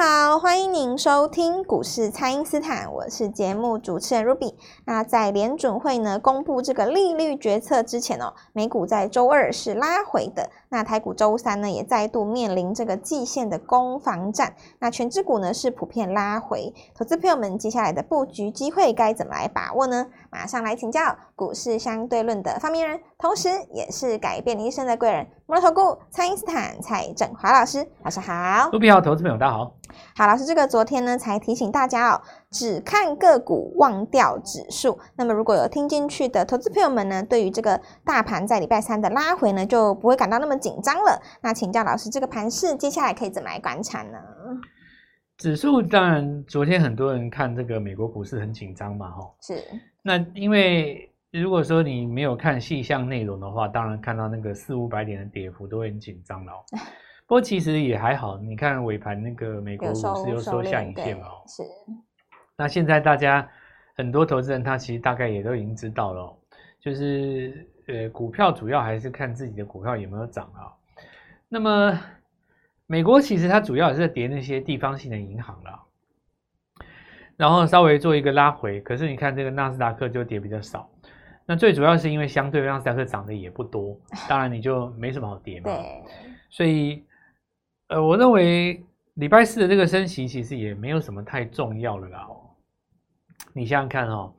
好，欢迎您收听股市蔡因斯坦，我是节目主持人 Ruby。那在联准会呢公布这个利率决策之前哦，美股在周二是拉回的，那台股周三呢也再度面临这个季线的攻防战，那全指股呢是普遍拉回，投资朋友们接下来的布局机会该怎么来把握呢？马上来请教股市相对论的发明人，同时也是改变你一生的贵人。摩尔投顾蔡因斯坦蔡振华老师，老师好。卢比好，投资朋友大家好。好，老师，这个昨天呢才提醒大家哦，只看个股，忘掉指数。那么如果有听进去的投资朋友们呢，对于这个大盘在礼拜三的拉回呢，就不会感到那么紧张了。那请教老师，这个盘势接下来可以怎么来观察呢？指数当然，昨天很多人看这个美国股市很紧张嘛，哈。是。那因为。如果说你没有看细项内容的话，当然看到那个四五百点的跌幅都会很紧张了。不过其实也还好，你看尾盘那个美国股市又收下影线嘛。是。那现在大家很多投资人他其实大概也都已经知道了，就是呃股票主要还是看自己的股票有没有涨啊。那么美国其实它主要也是在跌那些地方性的银行了，然后稍微做一个拉回，可是你看这个纳斯达克就跌比较少。那最主要是因为相对让纳斯达克涨的也不多，当然你就没什么好跌嘛。对。所以，呃，我认为礼拜四的这个升息其实也没有什么太重要了啦。哦，你想想看哦，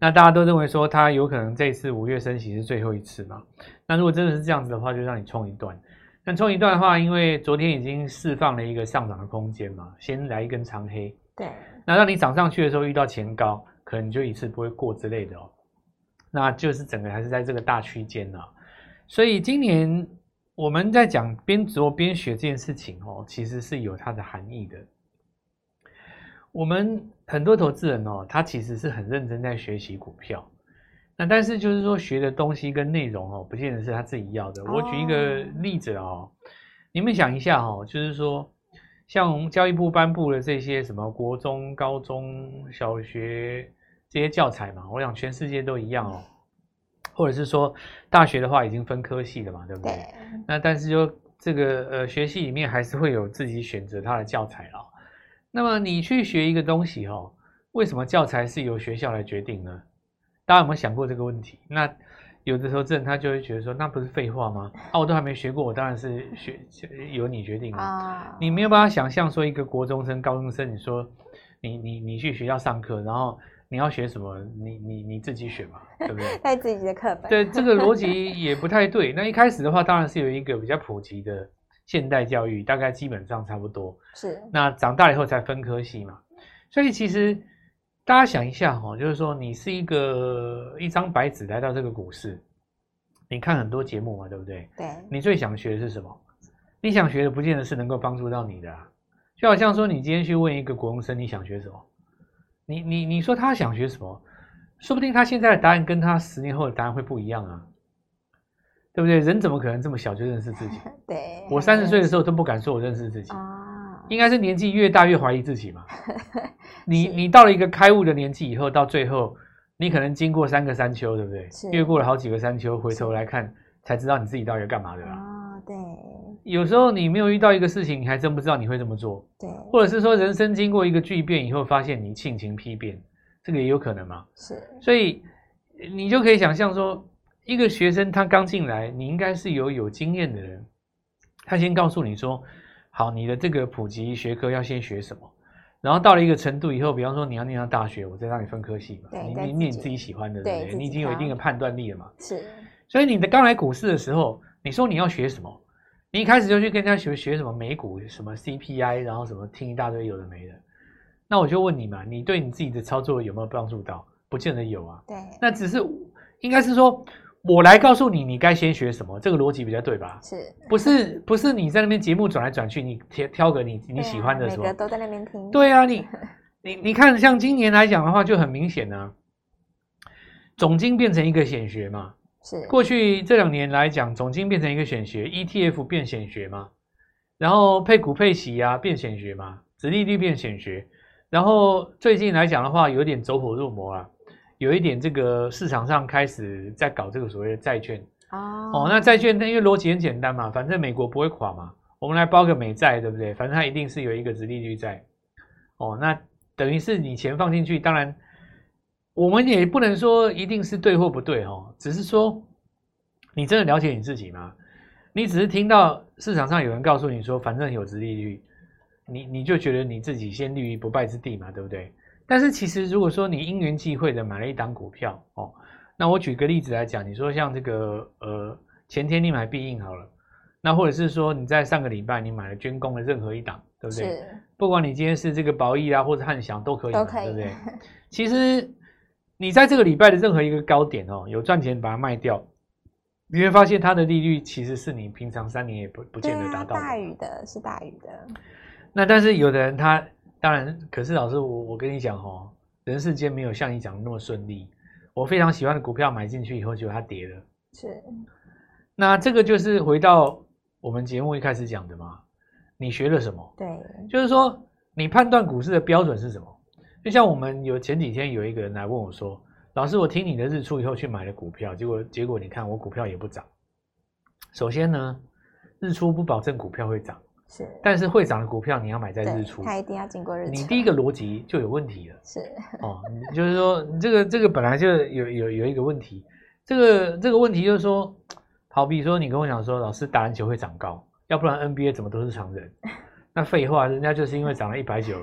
那大家都认为说它有可能这次五月升息是最后一次嘛？那如果真的是这样子的话，就让你冲一段。那冲一段的话，因为昨天已经释放了一个上涨的空间嘛，先来一根长黑。对。那让你涨上去的时候遇到前高，可能你就一次不会过之类的哦。那就是整个还是在这个大区间呢，所以今年我们在讲边做边学这件事情哦，其实是有它的含义的。我们很多投资人哦，他其实是很认真在学习股票，那但是就是说学的东西跟内容哦，不见得是他自己要的。我举一个例子哦，你们想一下哦，就是说像教育部颁布的这些什么国中、高中小学。这些教材嘛，我想全世界都一样哦，或者是说大学的话已经分科系了嘛，对不对？对。那但是就这个呃学系里面还是会有自己选择它的教材了。那么你去学一个东西哦，为什么教材是由学校来决定呢？大家有没有想过这个问题？那有的时候这他就会觉得说，那不是废话吗？啊，我都还没学过，我当然是学由你决定啊。你没有办法想象说一个国中生、高中生，你说你你你去学校上课，然后。你要学什么？你你你自己选嘛，对不对？带自己的课本。对，这个逻辑也不太对。那一开始的话，当然是有一个比较普及的现代教育，大概基本上差不多。是。那长大以后才分科系嘛。所以其实大家想一下哈，就是说你是一个一张白纸来到这个股市，你看很多节目嘛，对不对？对。你最想学的是什么？你想学的不见得是能够帮助到你的啊。就好像说，你今天去问一个国中生，你想学什么？你你你说他想学什么？说不定他现在的答案跟他十年后的答案会不一样啊，对不对？人怎么可能这么小就认识自己？对，我三十岁的时候都不敢说我认识自己啊，应该是年纪越大越怀疑自己嘛。你你到了一个开悟的年纪以后，到最后你可能经过三个山丘，对不对？越过了好几个山丘，回头来看才知道你自己到底要干嘛的啦。对，有时候你没有遇到一个事情，你还真不知道你会这么做。对，或者是说人生经过一个巨变以后，发现你性情丕变，这个也有可能嘛。是，所以你就可以想象说，一个学生他刚进来，你应该是有有经验的人，他先告诉你说，好，你的这个普及学科要先学什么，然后到了一个程度以后，比方说你要念到大学，我再让你分科系嘛。你你念你自己喜欢的，对不对？你已经有一定的判断力了嘛。是，所以你的刚来股市的时候。你说你要学什么？你一开始就去跟人家学学什么美股，什么 CPI，然后什么听一大堆有的没的。那我就问你嘛，你对你自己的操作有没有帮助到？不见得有啊。对。那只是应该是说，我来告诉你，你该先学什么，这个逻辑比较对吧？是。不是不是你在那边节目转来转去，你挑挑个你你喜欢的什么？每个都在那边听。对啊，你 你你看，像今年来讲的话，就很明显啊，总经变成一个显学嘛。是过去这两年来讲，总经变成一个显学，ETF 变显学嘛，然后配股配息啊变显学嘛，殖利率变显学，然后最近来讲的话，有点走火入魔啊，有一点这个市场上开始在搞这个所谓的债券哦，哦，那债券因为逻辑很简单嘛，反正美国不会垮嘛，我们来包个美债，对不对？反正它一定是有一个殖利率在。哦，那等于是你钱放进去，当然我们也不能说一定是对或不对哦，只是说你真的了解你自己吗？你只是听到市场上有人告诉你说，反正有殖利率，你你就觉得你自己先立于不败之地嘛，对不对？但是其实如果说你因缘际会的买了一档股票哦，那我举个例子来讲，你说像这个呃前天你买必应好了，那或者是说你在上个礼拜你买了军工的任何一档，对不对？是。不管你今天是这个宝益啊或者汉翔都可以，都可以，对不对？其实你在这个礼拜的任何一个高点哦，有赚钱把它卖掉。你会发现它的利率其实是你平常三年也不不见得达到的。大于的是大于的。那但是有的人他当然，可是老师我我跟你讲哦，人世间没有像你讲的那么顺利。我非常喜欢的股票买进去以后，结果它跌了。是。那这个就是回到我们节目一开始讲的嘛，你学了什么？对，就是说你判断股市的标准是什么？就像我们有前几天有一个人来问我说。老师，我听你的日出以后去买了股票，结果结果你看我股票也不涨。首先呢，日出不保证股票会涨，是，但是会涨的股票你要买在日出，它一定要经过日出。你第一个逻辑就有问题了，是。哦，就是说你这个这个本来就有有有一个问题，这个这个问题就是说，好比说你跟我讲说，老师打篮球会长高，要不然 NBA 怎么都是常人？那废话，人家就是因为涨了一百九、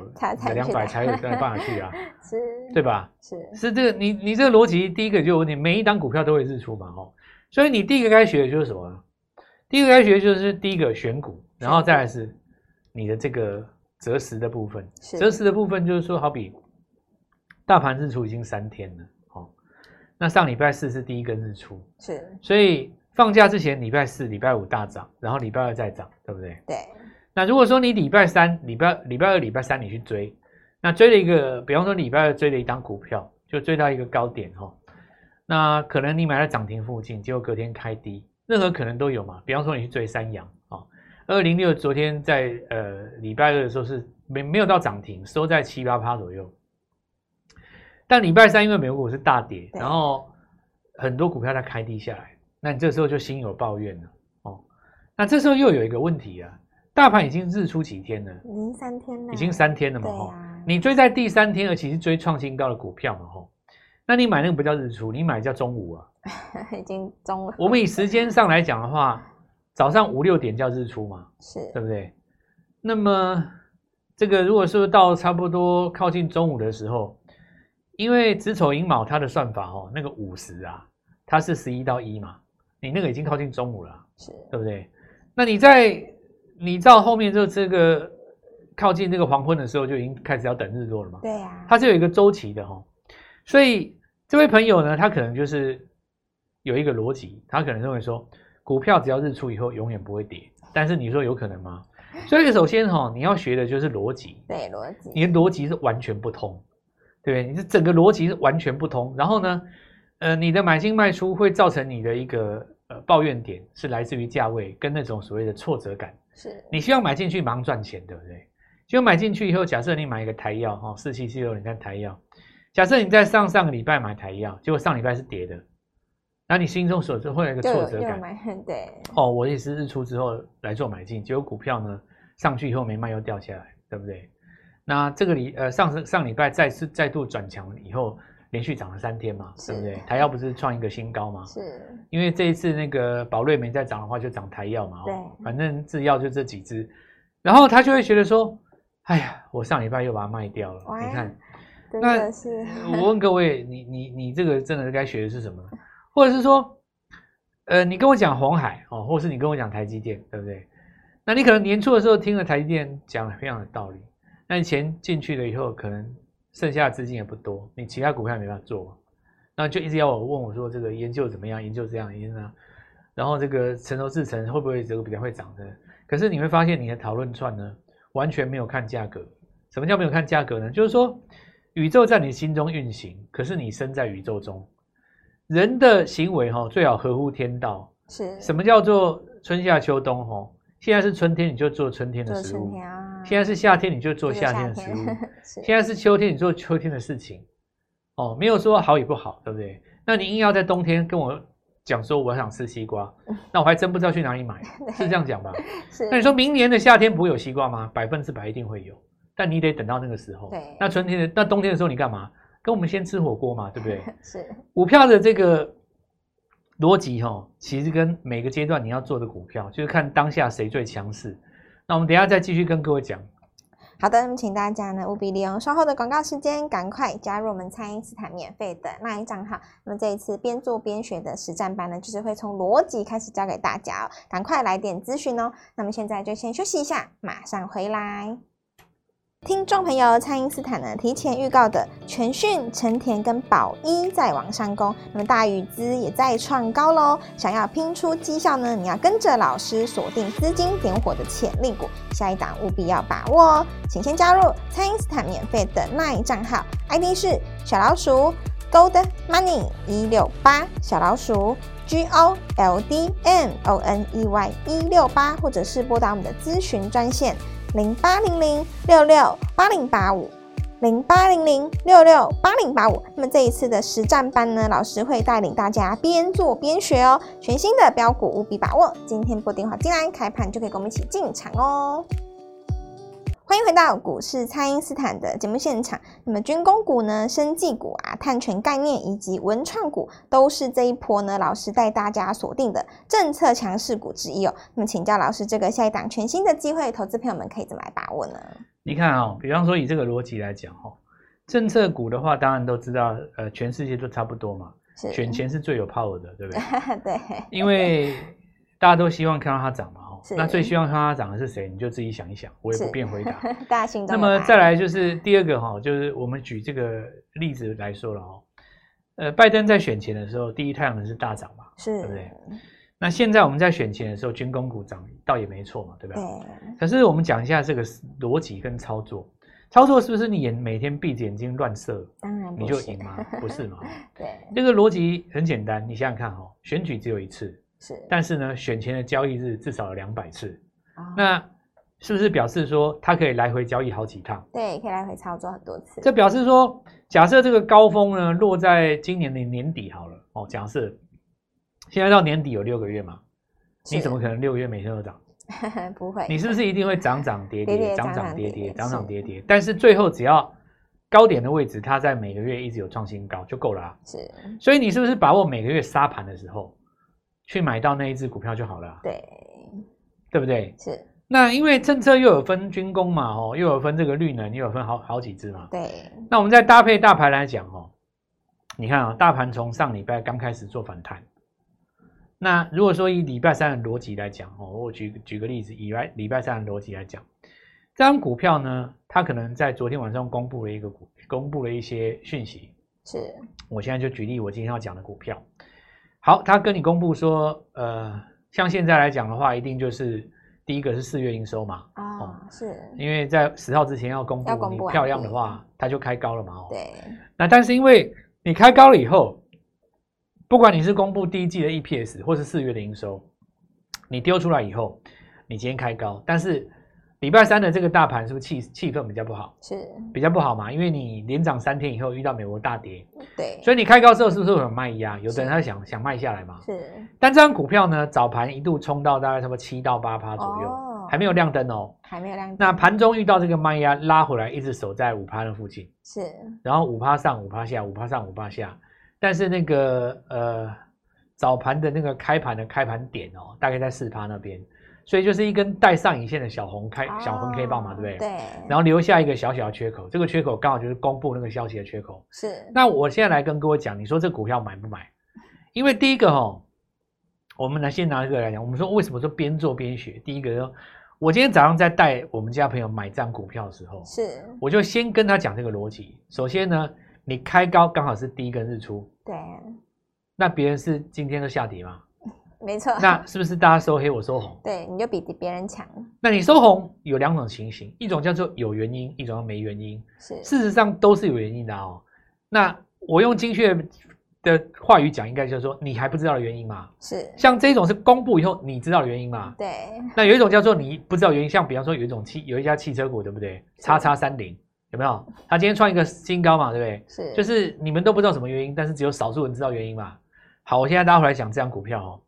两百才有办法去啊，是，对吧？是。是这个，你你这个逻辑，第一个就有问题，每一档股票都会日出嘛，哦，所以你第一个该学的就是什么？第一个该学的就是第一个选股，然后再来是你的这个择时的部分。择时的部分就是说，好比大盘日出已经三天了，哦，那上礼拜四是第一个日出，是，所以放假之前礼拜四、礼拜五大涨，然后礼拜二再涨，对不对？对。那如果说你礼拜三、礼拜礼拜二、礼拜三你去追，那追了一个，比方说礼拜二追了一档股票，就追到一个高点哈，那可能你买在涨停附近，结果隔天开低，任何可能都有嘛。比方说你去追三阳啊，二零六昨天在呃礼拜二的时候是没没有到涨停，收在七八趴左右，但礼拜三因为美国股市大跌，然后很多股票在开低下来，那你这时候就心有抱怨了哦。那这时候又有一个问题啊。大盘已经日出几天了？已经三天了。已经三天了嘛？哈、啊，你追在第三天，而且是追创新高的股票嘛？哈，那你买那个不叫日出，你买叫中午啊。已经中午。我们以时间上来讲的话，早上五六点叫日出嘛？是，对不对？那么这个如果说到差不多靠近中午的时候，因为子丑寅卯它的算法哦，那个午时啊，它是十一到一嘛，你那个已经靠近中午了，是，对不对？那你在你到后面就这个靠近这个黄昏的时候，就已经开始要等日落了嘛？对呀，它是有一个周期的哈。所以这位朋友呢，他可能就是有一个逻辑，他可能认为说，股票只要日出以后永远不会跌。但是你说有可能吗？所以首先哈，你要学的就是逻辑。对，逻辑。你的逻辑是完全不通，对不对？你的整个逻辑是完全不通。然后呢，呃，你的买进卖出会造成你的一个呃抱怨点，是来自于价位跟那种所谓的挫折感。是你希望买进去马上赚钱，对不对？就买进去以后，假设你买一个台药哈，四七七六，你看台药。假设你在上上个礼拜买台药，结果上礼拜是跌的，那你心中所就会有一个挫折感。对。哦，我也是日出之后来做买进，结果股票呢上去以后没卖又掉下来，对不对？那这个礼呃上上礼拜再次再度转强以后。连续涨了三天嘛，对不对？台药不是创一个新高吗？是，因为这一次那个宝瑞没再涨的话，就涨台药嘛。对，反正制药就这几只，然后他就会觉得说：“哎呀，我上礼拜又把它卖掉了。”你看，真的是。那 我问各位，你你你这个真的该学的是什么？或者是说，呃，你跟我讲红海哦，或是你跟我讲台积电，对不对？那你可能年初的时候听了台积电讲了非常的道理，那你钱进去了以后，可能。剩下的资金也不多，你其他股票没办法做，那就一直要我问我说这个研究怎么样？研究这样，研究那样，然后这个成熟制程会不会这个比较会涨的？可是你会发现你的讨论串呢，完全没有看价格。什么叫没有看价格呢？就是说宇宙在你心中运行，可是你身在宇宙中，人的行为哈最好合乎天道。是什么叫做春夏秋冬哈？现在是春天，你就做春天的食物；现在是夏天，你就做夏天的食物；现在是秋天，你做秋天的事情。哦，没有说好与不好，对不对？那你硬要在冬天跟我讲说我想吃西瓜，那我还真不知道去哪里买，是这样讲吧？是。那你说明年的夏天不会有西瓜吗？百分之百一定会有，但你得等到那个时候。对。那春天的、那冬天的时候你干嘛？跟我们先吃火锅嘛，对不对？是。股票的这个逻辑哈，其实跟每个阶段你要做的股票，就是看当下谁最强势。那我们等一下再继续跟各位讲。好的，那么请大家呢务必利用稍后的广告时间，赶快加入我们蔡因斯坦免费的 LINE 账号。那么这一次边做边学的实战班呢，就是会从逻辑开始教给大家哦，赶快来点咨询哦。那么现在就先休息一下，马上回来。听众朋友，蔡因斯坦呢提前预告的全讯、成田跟宝一在往上攻，那么大宇资也在创高喽。想要拼出绩效呢，你要跟着老师锁定资金点火的潜力股，下一档务必要把握哦。请先加入蔡因斯坦免费的 LINE 账号，ID 是小老鼠 Gold Money 一六八，小老鼠 G O L D M O N E Y 一六八，或者是拨打我们的咨询专线。零八零零六六八零八五，零八零零六六八零八五。那么这一次的实战班呢，老师会带领大家边做边学哦。全新的标股务必把握，今天拨电话进来，开盘就可以跟我们一起进场哦。欢迎回到股市，蔡因斯坦的节目现场。那么军工股呢、生技股啊、碳权概念以及文创股，都是这一波呢老师带大家锁定的政策强势股之一哦。那么请教老师，这个下一档全新的机会，投资朋友们可以怎么来把握呢？你看啊、哦，比方说以这个逻辑来讲哈、哦，政策股的话，当然都知道，呃，全世界都差不多嘛，是选钱是最有 power 的，对不对？对，因为大家都希望看到它涨嘛。那最希望看它涨的是谁？你就自己想一想，我也不便回答。大家心中。那么再来就是第二个哈，就是我们举这个例子来说了哦。呃，拜登在选前的时候，第一太阳能是大涨嘛，是，对不对？那现在我们在选前的时候，军工股涨倒也没错嘛，对不对？对。可是我们讲一下这个逻辑跟操作，操作是不是你眼每天闭着眼睛乱射，当然你就赢吗？不是嘛？对。这个逻辑很简单，你想想看哈，选举只有一次。是，但是呢，选前的交易日至少有两百次，哦，那是不是表示说它可以来回交易好几趟？对，可以来回操作很多次。这表示说，假设这个高峰呢落在今年的年底好了哦，假设现在到年底有六个月嘛，你怎么可能六个月每天都涨？不会，你是不是一定会涨涨跌跌，涨涨跌跌，涨涨跌跌？但是最后只要高点的位置，它在每个月一直有创新高就够了啊。是，所以你是不是把握每个月杀盘的时候？去买到那一只股票就好了，对，对不对？是。那因为政策又有分军工嘛，哦，又有分这个绿能，又有分好好几只嘛。对。那我们再搭配大盘来讲哦，你看啊，大盘从上礼拜刚开始做反弹，那如果说以礼拜三的逻辑来讲哦，我举举个例子，以来礼拜三的逻辑来讲，这张股票呢，它可能在昨天晚上公布了一个股，公布了一些讯息。是。我现在就举例我今天要讲的股票。好，他跟你公布说，呃，像现在来讲的话，一定就是第一个是四月营收嘛，哦，哦是，因为在十号之前要公布，要公布，你漂亮的话，它就开高了嘛，哦，对。那但是因为你开高了以后，不管你是公布第一季的 EPS 或是四月的营收，你丢出来以后，你今天开高，但是。礼拜三的这个大盘是不是气气氛比较不好？是比较不好嘛？因为你连涨三天以后遇到美国大跌，对，所以你开高之后是不是会有卖压？有的人他想想卖下来嘛。是，但这张股票呢，早盘一度冲到大概差不多七到八趴左右，哦，还没有亮灯哦，还没有亮灯。那盘中遇到这个卖压拉回来，一直守在五趴的附近，是，然后五趴上五趴下，五趴上五趴下，但是那个呃早盘的那个开盘的开盘点哦，大概在四趴那边。所以就是一根带上影线的小红开、哦、小红 K 棒嘛，对不对？对。然后留下一个小小的缺口，这个缺口刚好就是公布那个消息的缺口。是。那我现在来跟各位讲，你说这股票买不买？因为第一个哈，我们来先拿这个来讲，我们说为什么说边做边学？第一个说，我今天早上在带我们家朋友买这张股票的时候，是，我就先跟他讲这个逻辑。首先呢，你开高刚好是第一根日出，对。那别人是今天都下跌吗？没错，那是不是大家收黑，我收红？对，你就比别人强。那你收红有两种情形，一种叫做有原因，一种叫没原因。是，事实上都是有原因的哦。那我用精确的话语讲，应该就是说，你还不知道的原因嘛？是。像这种是公布以后你知道的原因嘛？对。那有一种叫做你不知道原因，像比方说有一种汽有一家汽车股，对不对？叉叉三零有没有？他今天创一个新高嘛？对不对？是。就是你们都不知道什么原因，但是只有少数人知道原因嘛？好，我现在大家回来讲这张股票哦。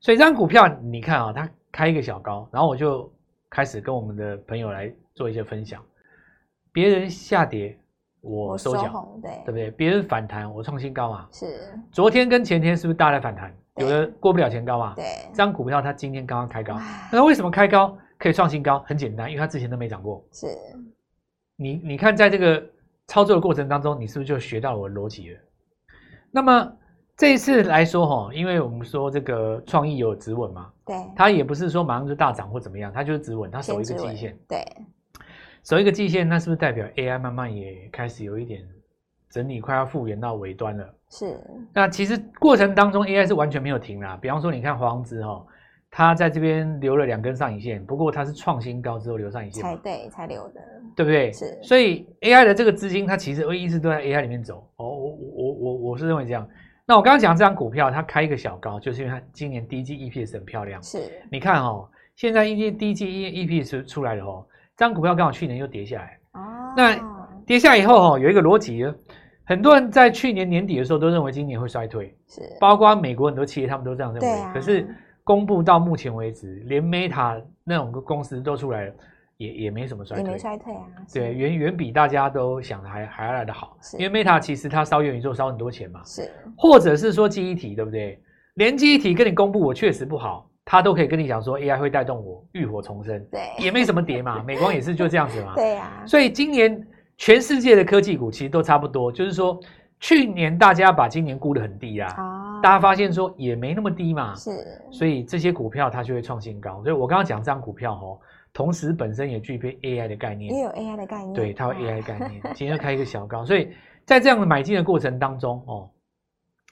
所以这张股票你看啊，它开一个小高，然后我就开始跟我们的朋友来做一些分享。别人下跌，我收脚，对对不对？别人反弹，我创新高嘛。是。昨天跟前天是不是大家在反弹？有的过不了前高嘛。对。这张股票它今天刚刚开高，那为什么开高可以创新高？很简单，因为它之前都没涨过。是。你你看，在这个操作的过程当中，你是不是就学到我的逻辑了？那么这一次来说哈，因为我们说这个创意有止稳嘛，对，它也不是说马上就大涨或怎么样，它就是止稳，它守一个季线，对，守一个季线，那是不是代表 AI 慢慢也开始有一点整理，快要复原到尾端了？是。那其实过程当中 AI 是完全没有停啦，比方说你看华资哈。它在这边留了两根上影线，不过它是创新高之后留上影线，才对，才留的，对不对？是，所以 AI 的这个资金，它其实会一直都在 AI 里面走。哦，我我我我是认为这样。那我刚刚讲这张股票，它开一个小高，就是因为它今年第一季 EPS 很漂亮。是，你看哦，现在一季第一季 EPS 出来了哦，这张股票刚好去年又跌下来。哦，那跌下以后哦，有一个逻辑，很多人在去年年底的时候都认为今年会衰退，是，包括美国很多企业他们都这样认为，啊、可是。公布到目前为止，连 Meta 那种公司都出来了，也也没什么衰退，也没衰退啊。对，远远比大家都想的还还要来得好。因为 Meta 其实它烧元宇宙烧很多钱嘛，是，或者是说记忆体，对不对？连记忆体跟你公布我确实不好，它都可以跟你讲说 AI 会带动我浴火重生，对，也没什么跌嘛。美光也是就这样子嘛，对呀、啊。所以今年全世界的科技股其实都差不多，就是说。去年大家把今年估得很低啊，哦、大家发现说也没那么低嘛，是，所以这些股票它就会创新高。所以我刚刚讲这张股票哦，同时本身也具备 AI 的概念，也有 AI 的概念，对，它有 AI 的概念，今天开一个小高，所以在这样的买进的过程当中哦，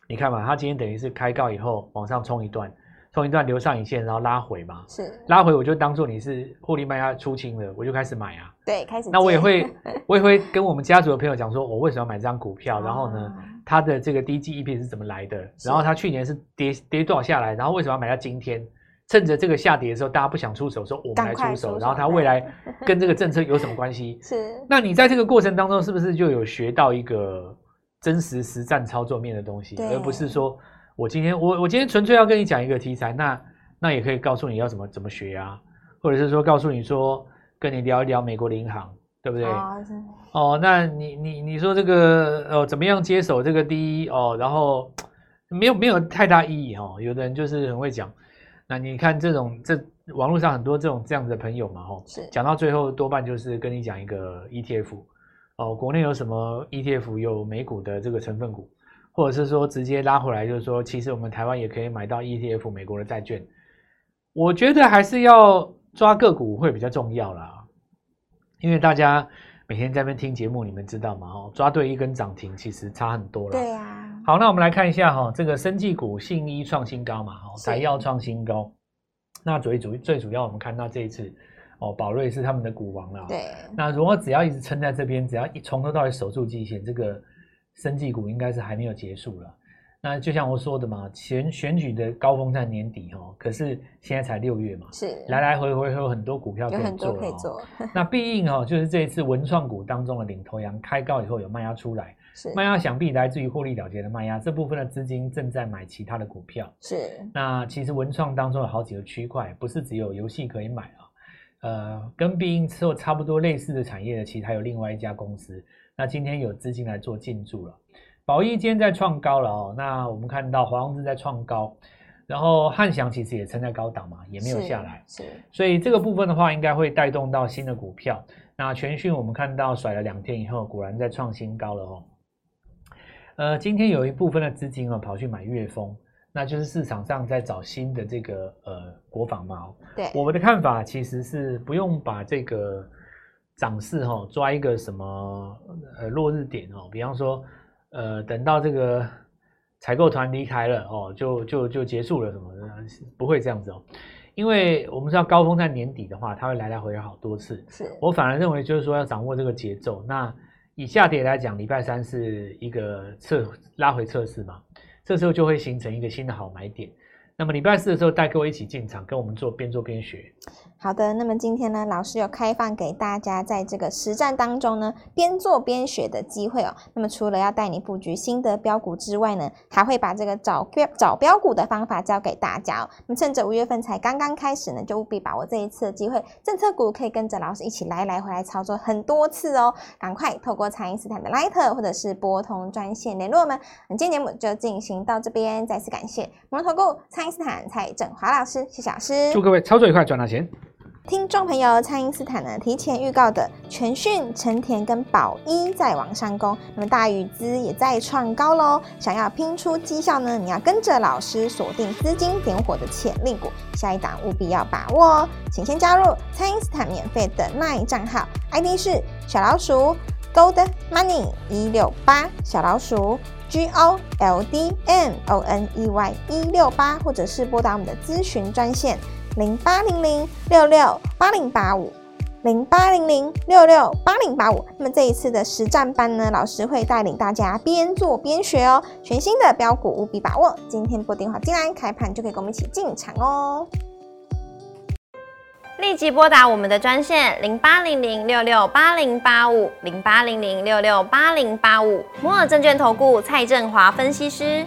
你看嘛，它今天等于是开高以后往上冲一段。冲一段留上影线，然后拉回嘛，是拉回，我就当做你是获利卖家出清了，我就开始买啊。对，开始。那我也会，我也会跟我们家族的朋友讲说，我为什么要买这张股票，然后呢，它的这个低基 EPS 是怎么来的，然后它去年是跌跌多少下来，然后为什么要买到今天？趁着这个下跌的时候，大家不想出手，说我们来出手，然后它未来 跟这个政策有什么关系？是。那你在这个过程当中，是不是就有学到一个真实实战操作面的东西，而不是说我今天我我今天纯粹要跟你讲一个题材，那。那也可以告诉你要怎么怎么学啊，或者是说告诉你说跟你聊一聊美国的银行，对不对？哦，哦，那你你你说这个呃怎么样接手这个第一哦，然后没有没有太大意义哦。有的人就是很会讲，那你看这种这网络上很多这种这样子的朋友嘛，吼，是讲到最后多半就是跟你讲一个 ETF 哦，国内有什么 ETF 有美股的这个成分股，或者是说直接拉回来就是说，其实我们台湾也可以买到 ETF 美国的债券。我觉得还是要抓个股会比较重要啦，因为大家每天在那边听节目，你们知道吗？哦，抓对一根涨停其实差很多了。对啊。好，那我们来看一下哈，这个生技股信一创新高嘛，哦，台药创新高。那最主最主要，我们看到这一次哦，宝瑞是他们的股王了。对。那如果只要一直撑在这边，只要一从头到尾守住季线，这个生技股应该是还没有结束了。那就像我说的嘛，选选举的高峰在年底哦，可是现在才六月嘛，是来来回回有很多股票可以做，有很多可以做。那必应哦，就是这一次文创股当中的领头羊开高以后有卖压出来，是卖压想必来自于获利了结的卖压，这部分的资金正在买其他的股票。是那其实文创当中有好几个区块，不是只有游戏可以买啊，呃，跟必应之后差不多类似的产业的，其实还有另外一家公司，那今天有资金来做进驻了。宝益今天在创高了哦，那我们看到华宏资在创高，然后汉翔其实也撑在高档嘛，也没有下来，是，是，所以这个部分的话，应该会带动到新的股票。那全讯我们看到甩了两天以后，果然在创新高了哦。呃，今天有一部分的资金啊跑去买月丰，那就是市场上在找新的这个呃国防嘛、哦。对，我们的看法其实是不用把这个涨势哈、哦、抓一个什么呃落日点哦，比方说。呃，等到这个采购团离开了哦，就就就结束了什么的？不会这样子哦，因为我们知道高峰在年底的话，它会来来回回好多次。是我反而认为就是说要掌握这个节奏。那以下跌来讲，礼拜三是一个测拉回测试嘛，这时候就会形成一个新的好买点。那么礼拜四的时候带各位一起进场，跟我们做边做边学。好的，那么今天呢，老师有开放给大家在这个实战当中呢，边做边学的机会哦。那么除了要带你布局新的标股之外呢，还会把这个找标找标股的方法教给大家哦。那么趁着五月份才刚刚开始呢，就务必把握这一次的机会，政策股可以跟着老师一起来来回来操作很多次哦。赶快透过蔡因斯坦的 Line 或者是拨通专线联络我们。那今天节目就进行到这边，再次感谢摩投顾蔡因斯坦蔡振华老师，谢谢老师，祝各位操作愉快，赚大钱。听众朋友，蔡因斯坦呢提前预告的全讯、成田跟宝一在往上攻，那么大宇资也在创高喽。想要拼出绩效呢，你要跟着老师锁定资金点火的潜力股，下一档务必要把握哦。请先加入蔡因斯坦免费的 LINE 账号，ID 是小老鼠 Gold Money 一六八，小老鼠 G O L D M O N E Y 一六八，或者是拨打我们的咨询专线。零八零零六六八零八五，零八零零六六八零八五。那么这一次的实战班呢，老师会带领大家边做边学哦。全新的标股务必把握。今天拨电话进来，开盘就可以跟我们一起进场哦。立即拨打我们的专线零八零零六六八零八五，零八零零六六八零八五。摩尔证券投顾蔡振华分析师。